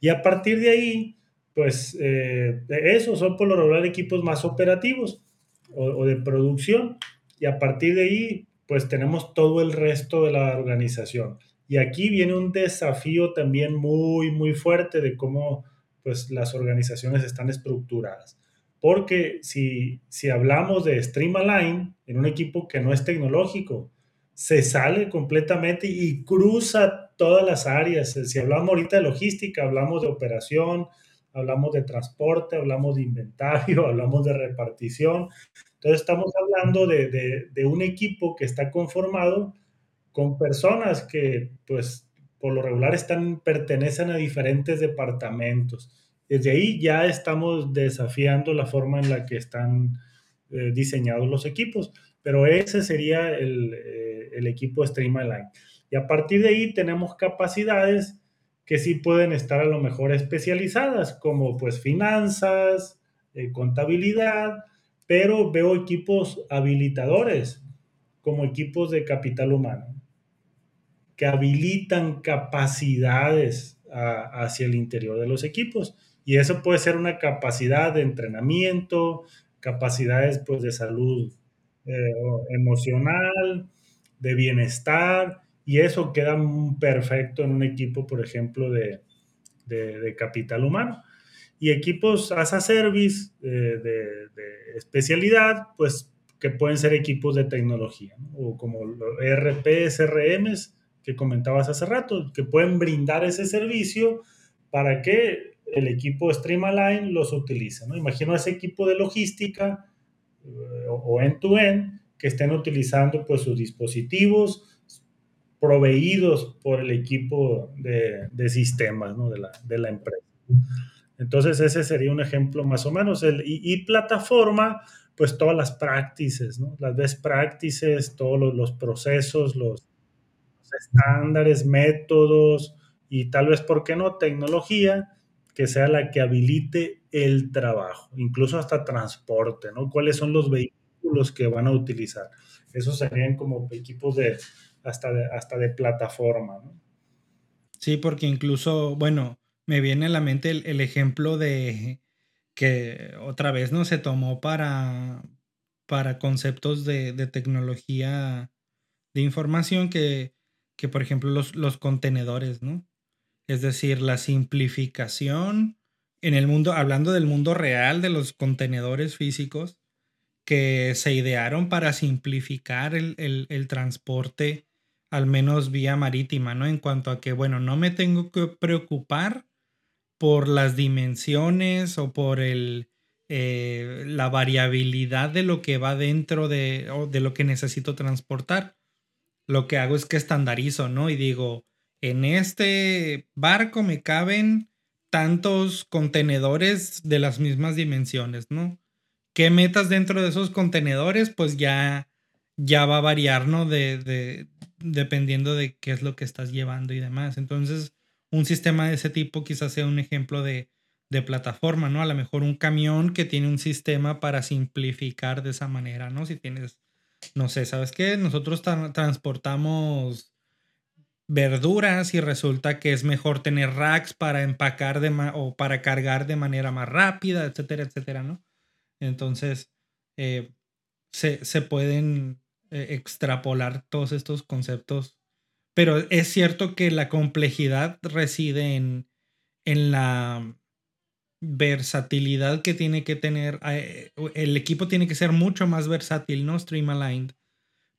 Y a partir de ahí, pues eh, esos son por lo regular equipos más operativos o, de producción. Y a partir de ahí, pues tenemos todo el resto de la organización. Y aquí viene un desafío también muy, muy fuerte de cómo pues las organizaciones están estructuradas. Porque si, si hablamos de Streamline en un equipo que no es tecnológico, se sale completamente y cruza todas las áreas. Si hablamos ahorita de logística, hablamos de operación, hablamos de transporte, hablamos de inventario, hablamos de repartición. Entonces estamos hablando de, de, de, un equipo que está conformado con personas que, pues, por lo regular están, pertenecen a diferentes departamentos. Desde ahí ya estamos desafiando la forma en la que están eh, diseñados los equipos, pero ese sería el, eh, el equipo Streamline. Y a partir de ahí tenemos capacidades que sí pueden estar a lo mejor especializadas, como pues finanzas, eh, contabilidad, pero veo equipos habilitadores, como equipos de capital humano, que habilitan capacidades hacia el interior de los equipos Y eso puede ser una capacidad de entrenamiento, capacidades pues, de salud eh, emocional, de bienestar, y eso queda perfecto en un equipo, por ejemplo, de, de, capital humano. Y equipos as a service de, de, especialidad, pues que pueden ser equipos de tecnología, o como ERP, SRMs que comentabas hace rato, que pueden brindar ese servicio para que el equipo Streamline los utilice. ¿no? Imagino ese equipo de logística eh, o end-to-end que estén utilizando pues, sus dispositivos proveídos por el equipo de, de sistemas ¿no? de, la, de, la, empresa. Entonces ese sería un ejemplo más o menos. El, y, plataforma, pues todas las practices, ¿no? las best practices, todos los, los procesos, los, los estándares, métodos y tal vez, ¿por qué no? Tecnología que sea la que habilite el trabajo, incluso hasta transporte, ¿no? ¿Cuáles son los vehículos que van a utilizar? Esos serían como equipos de hasta de, hasta de plataforma, ¿no? Sí, porque incluso, bueno, me viene a la mente el, ejemplo de que otra vez no se tomó para, para conceptos de, tecnología de información que, que por ejemplo, los, los contenedores, ¿no? Es decir, la simplificación en el mundo, hablando del mundo real de los contenedores físicos que se idearon para simplificar el, transporte, al menos vía marítima, ¿no? En cuanto a que, bueno, no me tengo que preocupar por las dimensiones o por el, eh, la variabilidad de lo que va dentro de, de lo que necesito transportar. Lo que hago es que estandarizo, ¿no? Y digo, en este barco me caben tantos contenedores de las mismas dimensiones, ¿no? ¿Qué metas dentro de esos contenedores? Pues ya, ya va a variar, ¿no? De, de, dependiendo de qué es lo que estás llevando y demás. Entonces, un sistema de ese tipo quizás sea un ejemplo de, de plataforma, ¿no? A lo mejor un camión que tiene un sistema para simplificar de esa manera, ¿no? Si tienes, no sé, ¿sabes qué? Nosotros transportamos verduras y resulta que es mejor tener racks para empacar de o para cargar de manera más rápida, etcétera, etcétera, ¿no? Entonces, eh, se, pueden eh, extrapolar todos estos conceptos, pero es cierto que la complejidad reside en, en la versatilidad que tiene que tener, eh, el equipo tiene que ser mucho más versátil, ¿no? Streamlined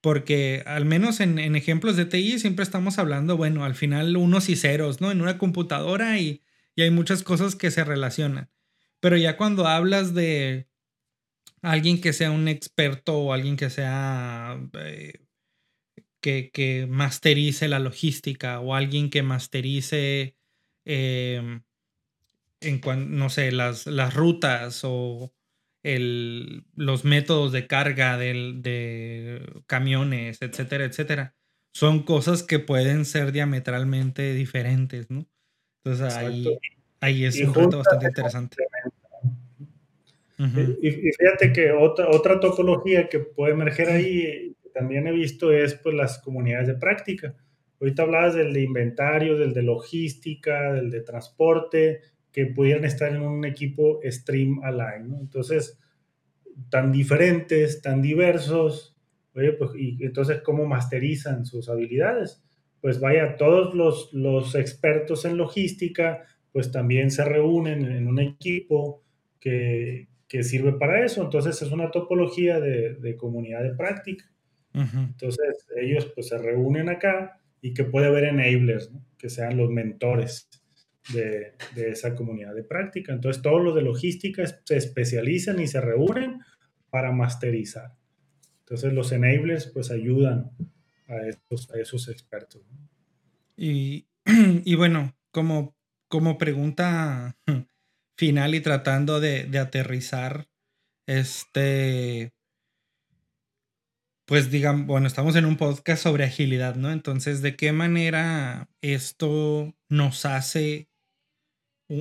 porque al menos en, ejemplos de TI siempre estamos hablando, bueno, al final unos y ceros, ¿no? En una computadora y, hay muchas cosas que se relacionan. Pero ya cuando hablas de alguien que sea un experto o alguien que sea eh, que, que, masterice la logística o alguien que masterice em, en no sé, las, las rutas o el, los métodos de carga de camiones, etcétera, etcétera. Son cosas que pueden ser diametralmente diferentes, ¿no? Entonces ahí, ahí, es un reto bastante interesante. y, fíjate que otra, otra topología que puede emerger ahí, que también he visto, es pues las comunidades de práctica. Ahorita hablabas del de inventario, del de logística, del de transporte, que pudieran estar en un equipo Stream Align. ¿no? Entonces, tan diferentes, tan diversos, oye, pues, y entonces, ¿cómo masterizan sus habilidades? Pues vaya, todos los, los expertos en logística, pues también se reúnen en un equipo que, que sirve para eso. Entonces, es una topología de, de comunidad de práctica. Entonces, ellos pues se reúnen acá y que puede haber enablers, ¿no? que sean los mentores de, esa comunidad de práctica. Entonces, todos los de logística se especializan y se reúnen para masterizar. Entonces, los enablers pues ayudan a esos, a esos expertos. Y, bueno, como, como pregunta final y tratando de, de aterrizar, este, pues digan, bueno, estamos en un podcast sobre agilidad, ¿no? Entonces, ¿de qué manera esto nos hace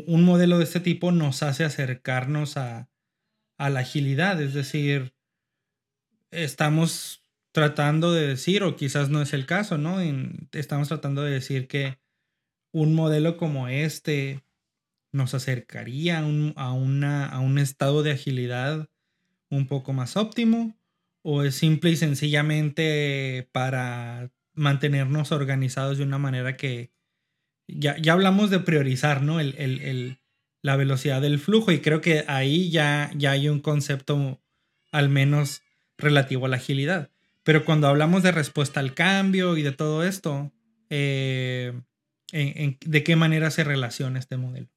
un modelo de este tipo nos hace acercarnos a, la agilidad, es decir, estamos tratando de decir, o quizás no es el caso, ¿no? estamos tratando de decir que un modelo como este nos acercaría a un, a, una, a un estado de agilidad un poco más óptimo o es simple y sencillamente para mantenernos organizados de una manera que ya, ya hablamos de priorizar, ¿no? El, el, el, la velocidad del flujo y creo que ahí ya, ya hay un concepto al menos relativo a la agilidad. Pero cuando hablamos de respuesta al cambio y de todo esto, eh, ¿de qué manera se relaciona este modelo?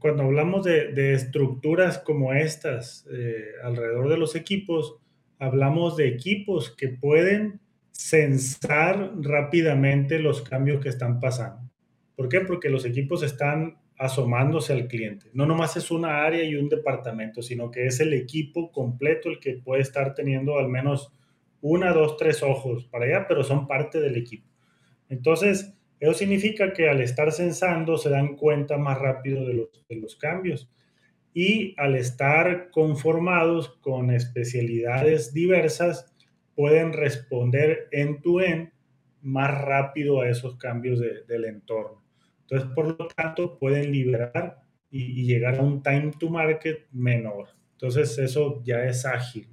cuando hablamos de, estructuras como estas eh, alrededor de los equipos, hablamos de equipos que pueden censar rápidamente los cambios que están pasando. ¿Por qué? Porque los equipos están asomándose al cliente. No nomás es una área y un departamento, sino que es el equipo completo el que puede estar teniendo al menos una, dos, tres ojos para allá, pero son parte del equipo. Entonces, eso significa que al estar censando se dan cuenta más rápido de los, de los cambios y al estar conformados con especialidades diversas, pueden responder en tu en más rápido a esos cambios del entorno. Entonces, por lo tanto, pueden liberar y, llegar a un time to market menor. Entonces, eso ya es ágil.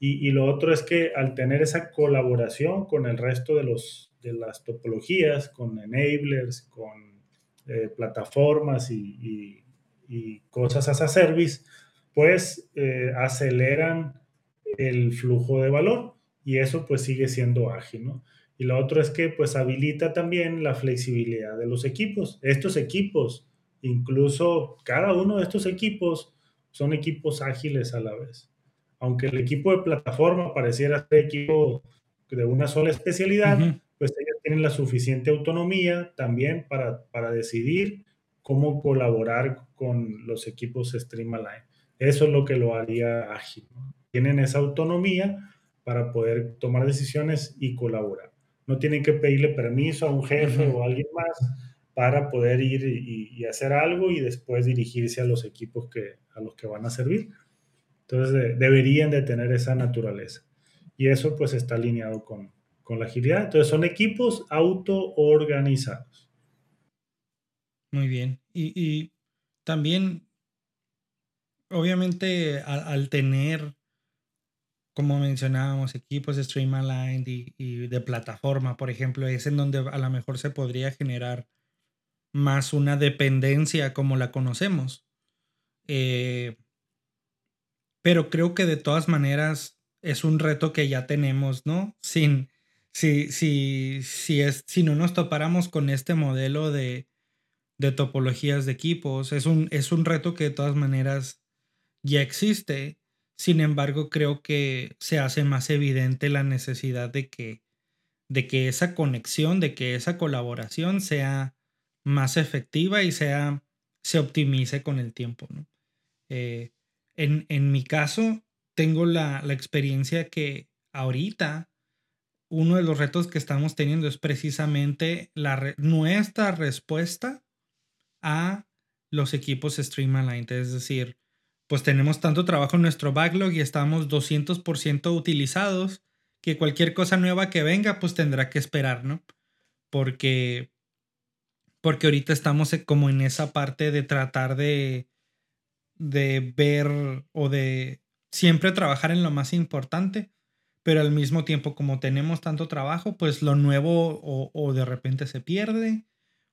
Y, y, lo otro es que al tener esa colaboración con el resto de, los, de las topologías, con enablers, con eh, plataformas y, y, cosas as a service, pues eh, aceleran el flujo de valor y eso pues sigue siendo ágil, ¿no? Y lo otro es que pues habilita también la flexibilidad de los equipos. Estos equipos, incluso cada uno de estos equipos son equipos ágiles a la vez. Aunque el equipo de plataforma pareciera ser equipo de una sola especialidad, pues ellos tienen la suficiente autonomía también para, para decidir cómo colaborar con los equipos Streamline. Eso es lo que lo haría ágil. Tienen esa autonomía para poder tomar decisiones y colaborar. No tienen que pedirle permiso a un jefe o a alguien más para poder ir y, hacer algo y después dirigirse a los equipos que, a los que van a servir. Entonces deberían de tener esa naturaleza. Y eso pues está alineado con, con la agilidad. Entonces son equipos autoorganizados. Muy bien. Y, también, obviamente, al, tener como mencionábamos, equipos de Stream Aligned y, de plataforma, por ejemplo, es en donde a lo mejor se podría generar más una dependencia como la conocemos. Eh, pero creo que de todas maneras es un reto que ya tenemos, ¿no? Sin, si, si, si, es, si no nos topáramos con este modelo de, de topologías de equipos, es un, es un reto que de todas maneras ya existe sin embargo, creo que se hace más evidente la necesidad de que, de que esa conexión, de que esa colaboración sea más efectiva y sea, se optimice con el tiempo. Eh, en, en, mi caso, tengo la, la experiencia que ahorita uno de los retos que estamos teniendo es precisamente la nuestra respuesta a los equipos Streamline, es decir, pues tenemos tanto trabajo en nuestro backlog y estamos 200% utilizados que cualquier cosa nueva que venga pues tendrá que esperar, ¿no? Porque porque ahorita estamos como en esa parte de tratar de de ver o de siempre trabajar en lo más importante, pero al mismo tiempo como tenemos tanto trabajo, pues lo nuevo o, o de repente se pierde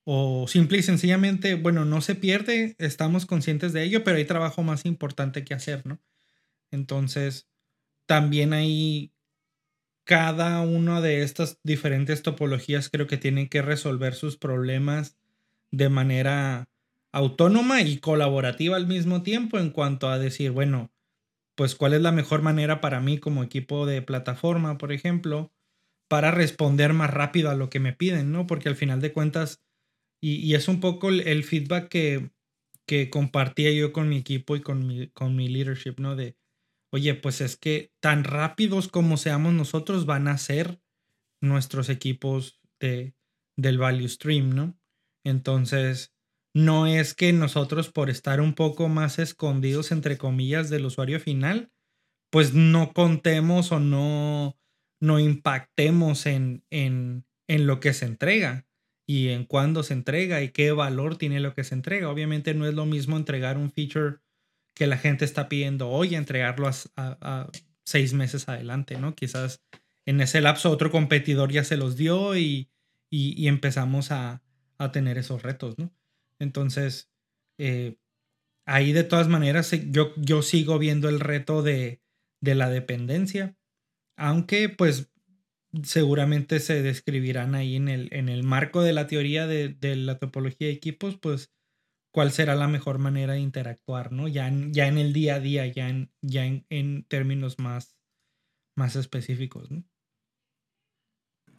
o simple y sencillamente, bueno, no se pierde, estamos conscientes de ello, pero hay trabajo más importante que hacer, ¿no? Entonces, también hay cada una de estas diferentes topologías creo que tienen que resolver sus problemas de manera autónoma y colaborativa al mismo tiempo en cuanto a decir, bueno, pues cuál es la mejor manera para mí como equipo de plataforma, por ejemplo, para responder más rápido a lo que me piden, ¿no? Porque al final de cuentas, y, es un poco el, feedback que, que, compartía yo con mi equipo y con mi, con mi leadership, ¿no? De, oye, pues es que tan rápidos como seamos nosotros van a ser nuestros equipos de, del value stream, ¿no? Entonces, no es que nosotros por estar un poco más escondidos, entre comillas, del usuario final, pues no contemos o no, no impactemos en, en, en lo que se entrega y en cuándo se entrega y qué valor tiene lo que se entrega. Obviamente no es lo mismo entregar un feature que la gente está pidiendo hoy, entregarlo a, seis meses adelante, ¿no? Quizás en ese lapso otro competidor ya se los dio y, y, empezamos a, a, tener esos retos, ¿no? Entonces, eh, ahí de todas maneras yo, yo sigo viendo el reto de, de la dependencia, aunque pues seguramente se describirán ahí en el, en el marco de la teoría de, la topología de equipos, pues cuál será la mejor manera de interactuar, ¿no? Ya en, ya en el día a día, ya en, ya en, términos más, más específicos, ¿no?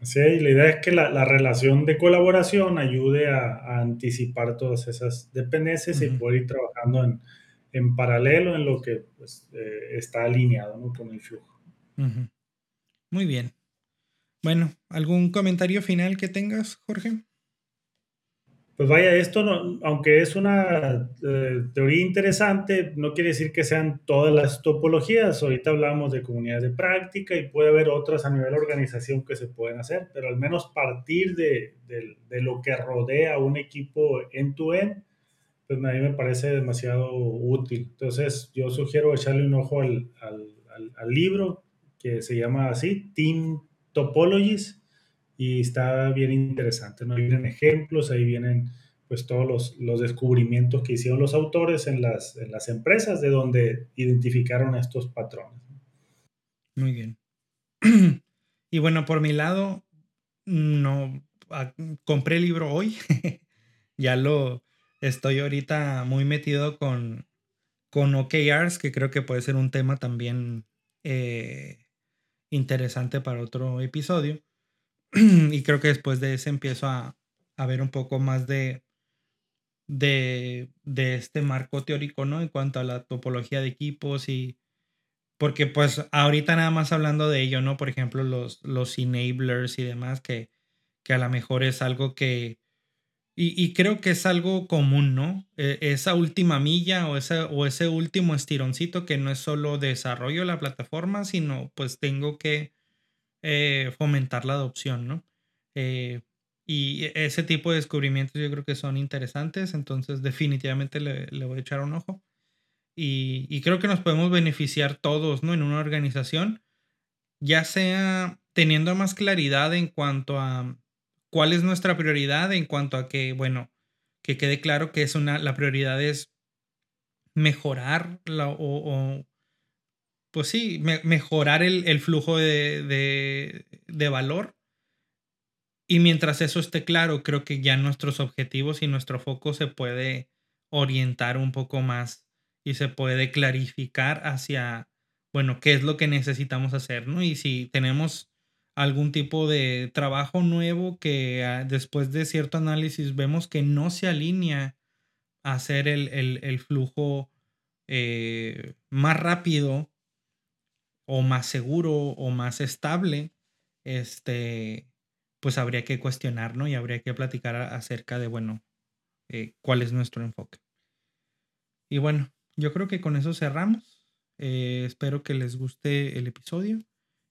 Sí, la idea es que la, relación de colaboración ayude a, anticipar todas esas dependencias y poder ir trabajando en, en, paralelo en lo que pues, eh, está alineado ¿no? con el flujo. Muy bien. Bueno, ¿algún comentario final que tengas, Jorge? Pues vaya, esto, aunque es una eh, teoría interesante, no quiere decir que sean todas las topologías. Ahorita hablamos de comunidades de práctica y puede haber otras a nivel organización que se pueden hacer, pero al menos partir de, lo que rodea un equipo end-to-end, pues a mí me parece demasiado útil. Entonces, yo sugiero echarle un ojo al libro que se llama así, Team topologies y está bien interesante, ¿no? Ahí vienen ejemplos, ahí vienen pues todos los, los descubrimientos que hicieron los autores en las, en las empresas de donde identificaron estos patrones. Muy bien. Y bueno, por mi lado, no ah, compré el libro hoy. ya lo estoy ahorita muy metido con, con OKRs, que creo que puede ser un tema también eh, interesante para otro episodio. y creo que después de ese empiezo a, a ver un poco más de, de, de, este marco teórico, ¿no? En cuanto a la topología de equipos y... Porque pues ahorita nada más hablando de ello, ¿no? Por ejemplo, los, los enablers y demás, que, que a lo mejor es algo que, y, creo que es algo común, ¿no? E, esa última milla o, ese, o ese último estironcito que no es solo desarrollo de la plataforma, sino pues tengo que eh, fomentar la adopción, ¿no? Eh, y ese tipo de descubrimientos yo creo que son interesantes, entonces definitivamente le, voy a echar un ojo. Y, y, creo que nos podemos beneficiar todos, ¿no? En una organización, ya sea teniendo más claridad en cuanto a cuál es nuestra prioridad en cuanto a que, bueno, que quede claro que es una, la prioridad es mejorar la, o, pues sí, mejorar el, flujo de, de, valor. Y mientras eso esté claro, creo que ya nuestros objetivos y nuestro foco se puede orientar un poco más y se puede clarificar hacia, bueno, qué es lo que necesitamos hacer, ¿no? Y si tenemos algún tipo de trabajo nuevo que ah, después de cierto análisis vemos que no se alinea a hacer el, flujo eh, más rápido o más seguro o más estable, este, pues habría que cuestionar, ¿no? Y habría que platicar acerca de, bueno, eh, cuál es nuestro enfoque. Y bueno, yo creo que con eso cerramos. Eh, espero que les guste el episodio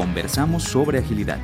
Conversamos sobre agilidad.